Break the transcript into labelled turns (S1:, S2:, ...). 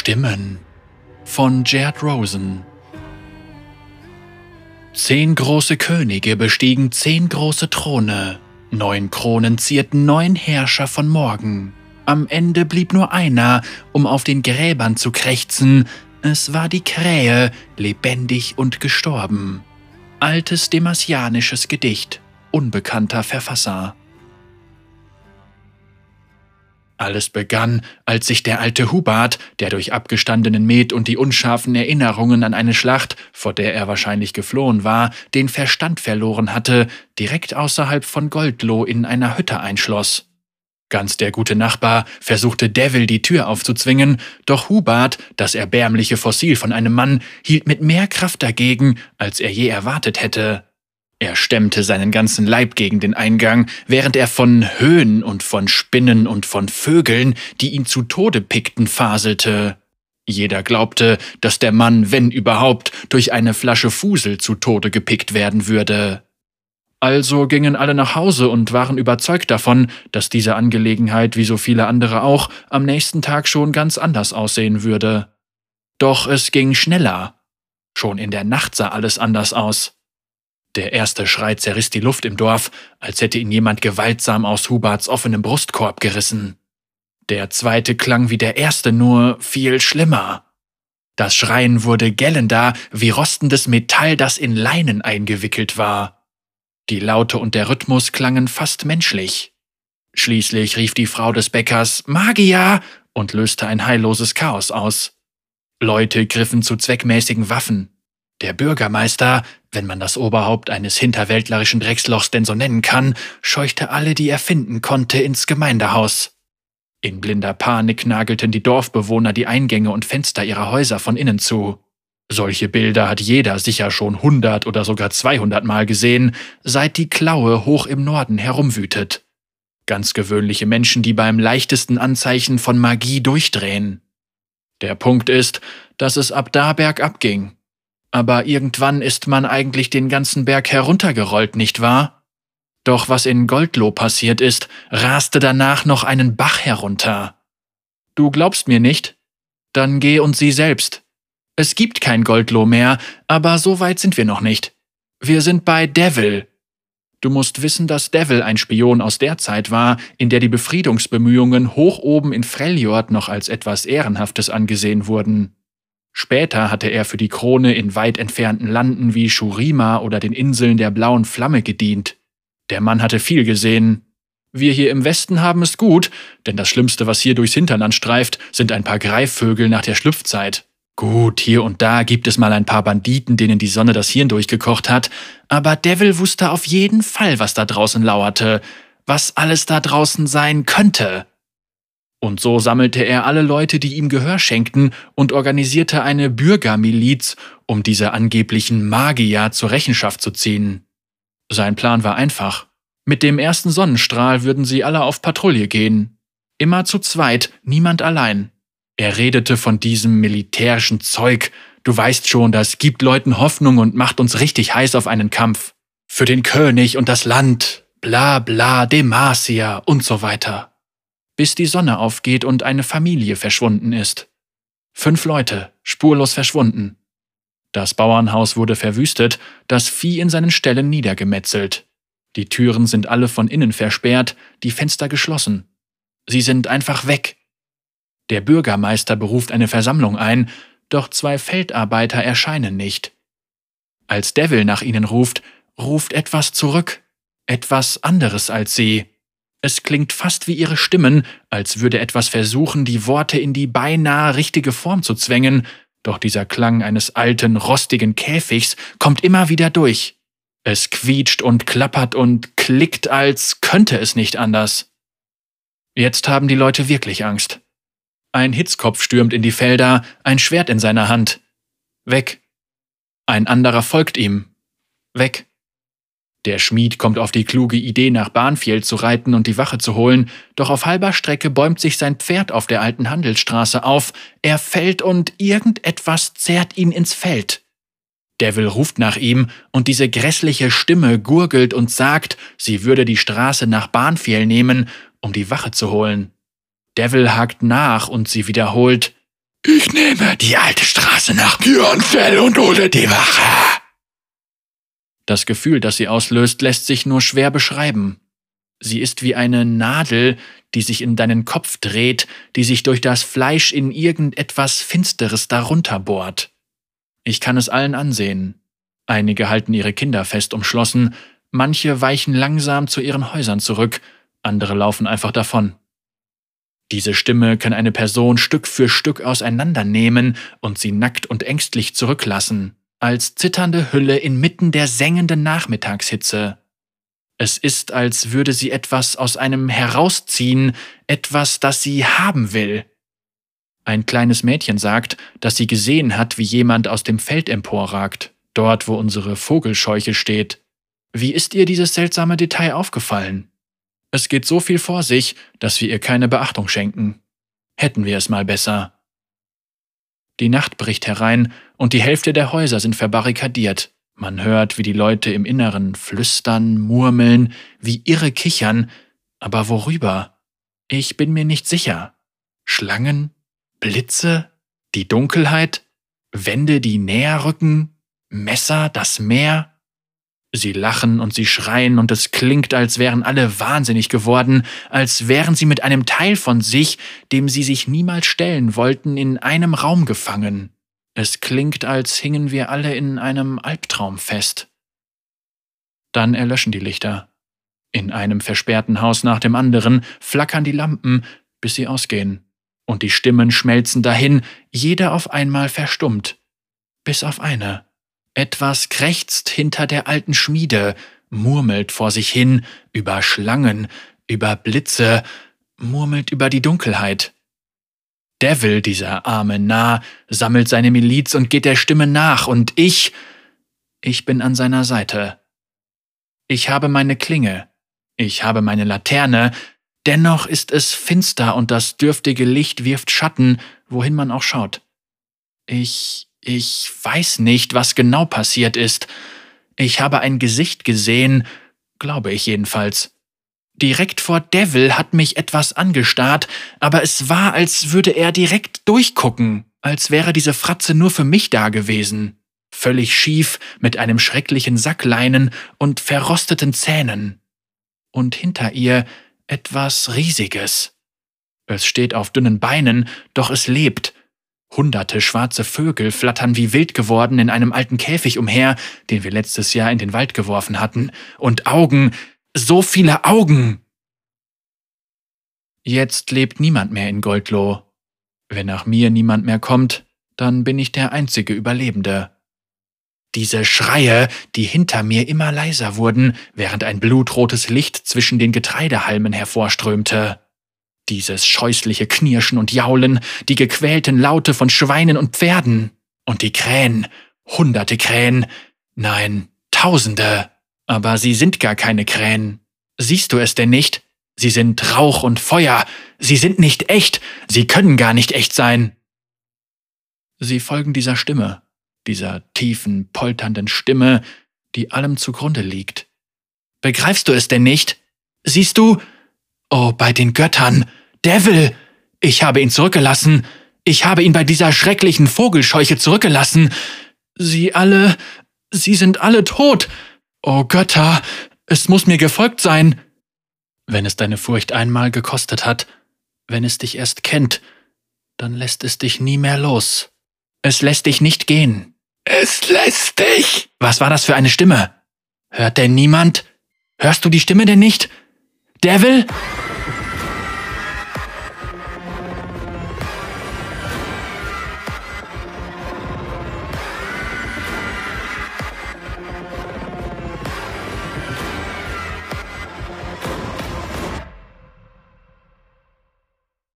S1: Stimmen von Gerd Rosen. Zehn große Könige bestiegen zehn große Throne. Neun Kronen zierten neun Herrscher von morgen. Am Ende blieb nur einer, um auf den Gräbern zu krächzen. Es war die Krähe, lebendig und gestorben. Altes demasianisches Gedicht, unbekannter Verfasser. Alles begann, als sich der alte Hubert, der durch abgestandenen Met und die unscharfen Erinnerungen an eine Schlacht, vor der er wahrscheinlich geflohen war, den Verstand verloren hatte, direkt außerhalb von Goldloh in einer Hütte einschloss. Ganz der gute Nachbar versuchte Devil die Tür aufzuzwingen, doch Hubert, das erbärmliche Fossil von einem Mann, hielt mit mehr Kraft dagegen, als er je erwartet hätte. Er stemmte seinen ganzen Leib gegen den Eingang, während er von Höhen und von Spinnen und von Vögeln, die ihn zu Tode pickten, faselte. Jeder glaubte, dass der Mann, wenn überhaupt, durch eine Flasche Fusel zu Tode gepickt werden würde. Also gingen alle nach Hause und waren überzeugt davon, dass diese Angelegenheit, wie so viele andere auch, am nächsten Tag schon ganz anders aussehen würde. Doch es ging schneller. Schon in der Nacht sah alles anders aus. Der erste Schrei zerriss die Luft im Dorf, als hätte ihn jemand gewaltsam aus Huberts offenem Brustkorb gerissen. Der zweite klang wie der erste, nur viel schlimmer. Das Schreien wurde gellender wie rostendes Metall, das in Leinen eingewickelt war. Die Laute und der Rhythmus klangen fast menschlich. Schließlich rief die Frau des Bäckers Magier und löste ein heilloses Chaos aus. Leute griffen zu zweckmäßigen Waffen. Der Bürgermeister, wenn man das Oberhaupt eines hinterwäldlerischen Dreckslochs denn so nennen kann, scheuchte alle, die er finden konnte, ins Gemeindehaus. In blinder Panik nagelten die Dorfbewohner die Eingänge und Fenster ihrer Häuser von innen zu. Solche Bilder hat jeder sicher schon hundert oder sogar zweihundert Mal gesehen, seit die Klaue hoch im Norden herumwütet. Ganz gewöhnliche Menschen, die beim leichtesten Anzeichen von Magie durchdrehen. Der Punkt ist, dass es ab da bergab ging. Aber irgendwann ist man eigentlich den ganzen Berg heruntergerollt, nicht wahr? Doch was in Goldloh passiert ist, raste danach noch einen Bach herunter. Du glaubst mir nicht? Dann geh und sieh selbst. Es gibt kein Goldloh mehr, aber so weit sind wir noch nicht. Wir sind bei Devil. Du musst wissen, dass Devil ein Spion aus der Zeit war, in der die Befriedungsbemühungen hoch oben in Freljord noch als etwas Ehrenhaftes angesehen wurden. Später hatte er für die Krone in weit entfernten Landen wie Shurima oder den Inseln der blauen Flamme gedient. Der Mann hatte viel gesehen. Wir hier im Westen haben es gut, denn das Schlimmste, was hier durchs Hinterland streift, sind ein paar Greifvögel nach der Schlüpfzeit. Gut, hier und da gibt es mal ein paar Banditen, denen die Sonne das Hirn durchgekocht hat, aber Devil wusste auf jeden Fall, was da draußen lauerte, was alles da draußen sein könnte. Und so sammelte er alle Leute, die ihm Gehör schenkten, und organisierte eine Bürgermiliz, um diese angeblichen Magier zur Rechenschaft zu ziehen. Sein Plan war einfach. Mit dem ersten Sonnenstrahl würden sie alle auf Patrouille gehen. Immer zu zweit, niemand allein. Er redete von diesem militärischen Zeug. Du weißt schon, das gibt Leuten Hoffnung und macht uns richtig heiß auf einen Kampf. Für den König und das Land, bla bla, Demacia und so weiter bis die Sonne aufgeht und eine Familie verschwunden ist. Fünf Leute, spurlos verschwunden. Das Bauernhaus wurde verwüstet, das Vieh in seinen Ställen niedergemetzelt. Die Türen sind alle von innen versperrt, die Fenster geschlossen. Sie sind einfach weg. Der Bürgermeister beruft eine Versammlung ein, doch zwei Feldarbeiter erscheinen nicht. Als Devil nach ihnen ruft, ruft etwas zurück, etwas anderes als sie. Es klingt fast wie ihre Stimmen, als würde etwas versuchen, die Worte in die beinahe richtige Form zu zwängen, doch dieser Klang eines alten, rostigen Käfigs kommt immer wieder durch. Es quietscht und klappert und klickt, als könnte es nicht anders. Jetzt haben die Leute wirklich Angst. Ein Hitzkopf stürmt in die Felder, ein Schwert in seiner Hand. Weg. Ein anderer folgt ihm. Weg. Der Schmied kommt auf die kluge Idee, nach Bahnfjell zu reiten und die Wache zu holen, doch auf halber Strecke bäumt sich sein Pferd auf der alten Handelsstraße auf, er fällt und irgendetwas zerrt ihn ins Feld. Devil ruft nach ihm, und diese grässliche Stimme gurgelt und sagt, sie würde die Straße nach Bahnfjell nehmen, um die Wache zu holen. Devil hakt nach und sie wiederholt, Ich nehme die alte Straße nach Björnfell und hole die Wache. Das Gefühl, das sie auslöst, lässt sich nur schwer beschreiben. Sie ist wie eine Nadel, die sich in deinen Kopf dreht, die sich durch das Fleisch in irgendetwas Finsteres darunter bohrt. Ich kann es allen ansehen. Einige halten ihre Kinder fest umschlossen, manche weichen langsam zu ihren Häusern zurück, andere laufen einfach davon. Diese Stimme kann eine Person Stück für Stück auseinandernehmen und sie nackt und ängstlich zurücklassen, als zitternde Hülle inmitten der sengenden Nachmittagshitze. Es ist, als würde sie etwas aus einem herausziehen, etwas, das sie haben will. Ein kleines Mädchen sagt, dass sie gesehen hat, wie jemand aus dem Feld emporragt, dort wo unsere Vogelscheuche steht. Wie ist ihr dieses seltsame Detail aufgefallen? Es geht so viel vor sich, dass wir ihr keine Beachtung schenken. Hätten wir es mal besser. Die Nacht bricht herein und die Hälfte der Häuser sind verbarrikadiert. Man hört, wie die Leute im Inneren flüstern, murmeln, wie irre kichern, aber worüber? Ich bin mir nicht sicher. Schlangen? Blitze? Die Dunkelheit? Wände, die näher rücken? Messer? Das Meer? Sie lachen und sie schreien und es klingt, als wären alle wahnsinnig geworden, als wären sie mit einem Teil von sich, dem sie sich niemals stellen wollten, in einem Raum gefangen. Es klingt, als hingen wir alle in einem Albtraum fest. Dann erlöschen die Lichter. In einem versperrten Haus nach dem anderen flackern die Lampen, bis sie ausgehen. Und die Stimmen schmelzen dahin, jeder auf einmal verstummt. Bis auf eine. Etwas krächzt hinter der alten Schmiede, murmelt vor sich hin über Schlangen, über Blitze, murmelt über die Dunkelheit. Devil, dieser arme Narr, sammelt seine Miliz und geht der Stimme nach, und ich, ich bin an seiner Seite. Ich habe meine Klinge, ich habe meine Laterne, dennoch ist es finster und das dürftige Licht wirft Schatten, wohin man auch schaut. Ich, ich weiß nicht, was genau passiert ist. Ich habe ein Gesicht gesehen, glaube ich jedenfalls. Direkt vor Devil hat mich etwas angestarrt, aber es war, als würde er direkt durchgucken, als wäre diese Fratze nur für mich da gewesen. Völlig schief, mit einem schrecklichen Sackleinen und verrosteten Zähnen. Und hinter ihr etwas Riesiges. Es steht auf dünnen Beinen, doch es lebt, Hunderte schwarze Vögel flattern wie wild geworden in einem alten Käfig umher, den wir letztes Jahr in den Wald geworfen hatten, und Augen, so viele Augen. Jetzt lebt niemand mehr in Goldloh. Wenn nach mir niemand mehr kommt, dann bin ich der einzige Überlebende. Diese Schreie, die hinter mir immer leiser wurden, während ein blutrotes Licht zwischen den Getreidehalmen hervorströmte. Dieses scheußliche Knirschen und Jaulen, die gequälten Laute von Schweinen und Pferden. Und die Krähen, hunderte Krähen, nein, tausende. Aber sie sind gar keine Krähen. Siehst du es denn nicht? Sie sind Rauch und Feuer. Sie sind nicht echt. Sie können gar nicht echt sein. Sie folgen dieser Stimme, dieser tiefen, polternden Stimme, die allem zugrunde liegt. Begreifst du es denn nicht? Siehst du? Oh, bei den Göttern, Devil! Ich habe ihn zurückgelassen. Ich habe ihn bei dieser schrecklichen Vogelscheuche zurückgelassen. Sie alle, sie sind alle tot. Oh Götter, es muss mir gefolgt sein. Wenn es deine Furcht einmal gekostet hat, wenn es dich erst kennt, dann lässt es dich nie mehr los. Es lässt dich nicht gehen. Es lässt dich. Was war das für eine Stimme? Hört denn niemand? Hörst du die Stimme denn nicht? Devil?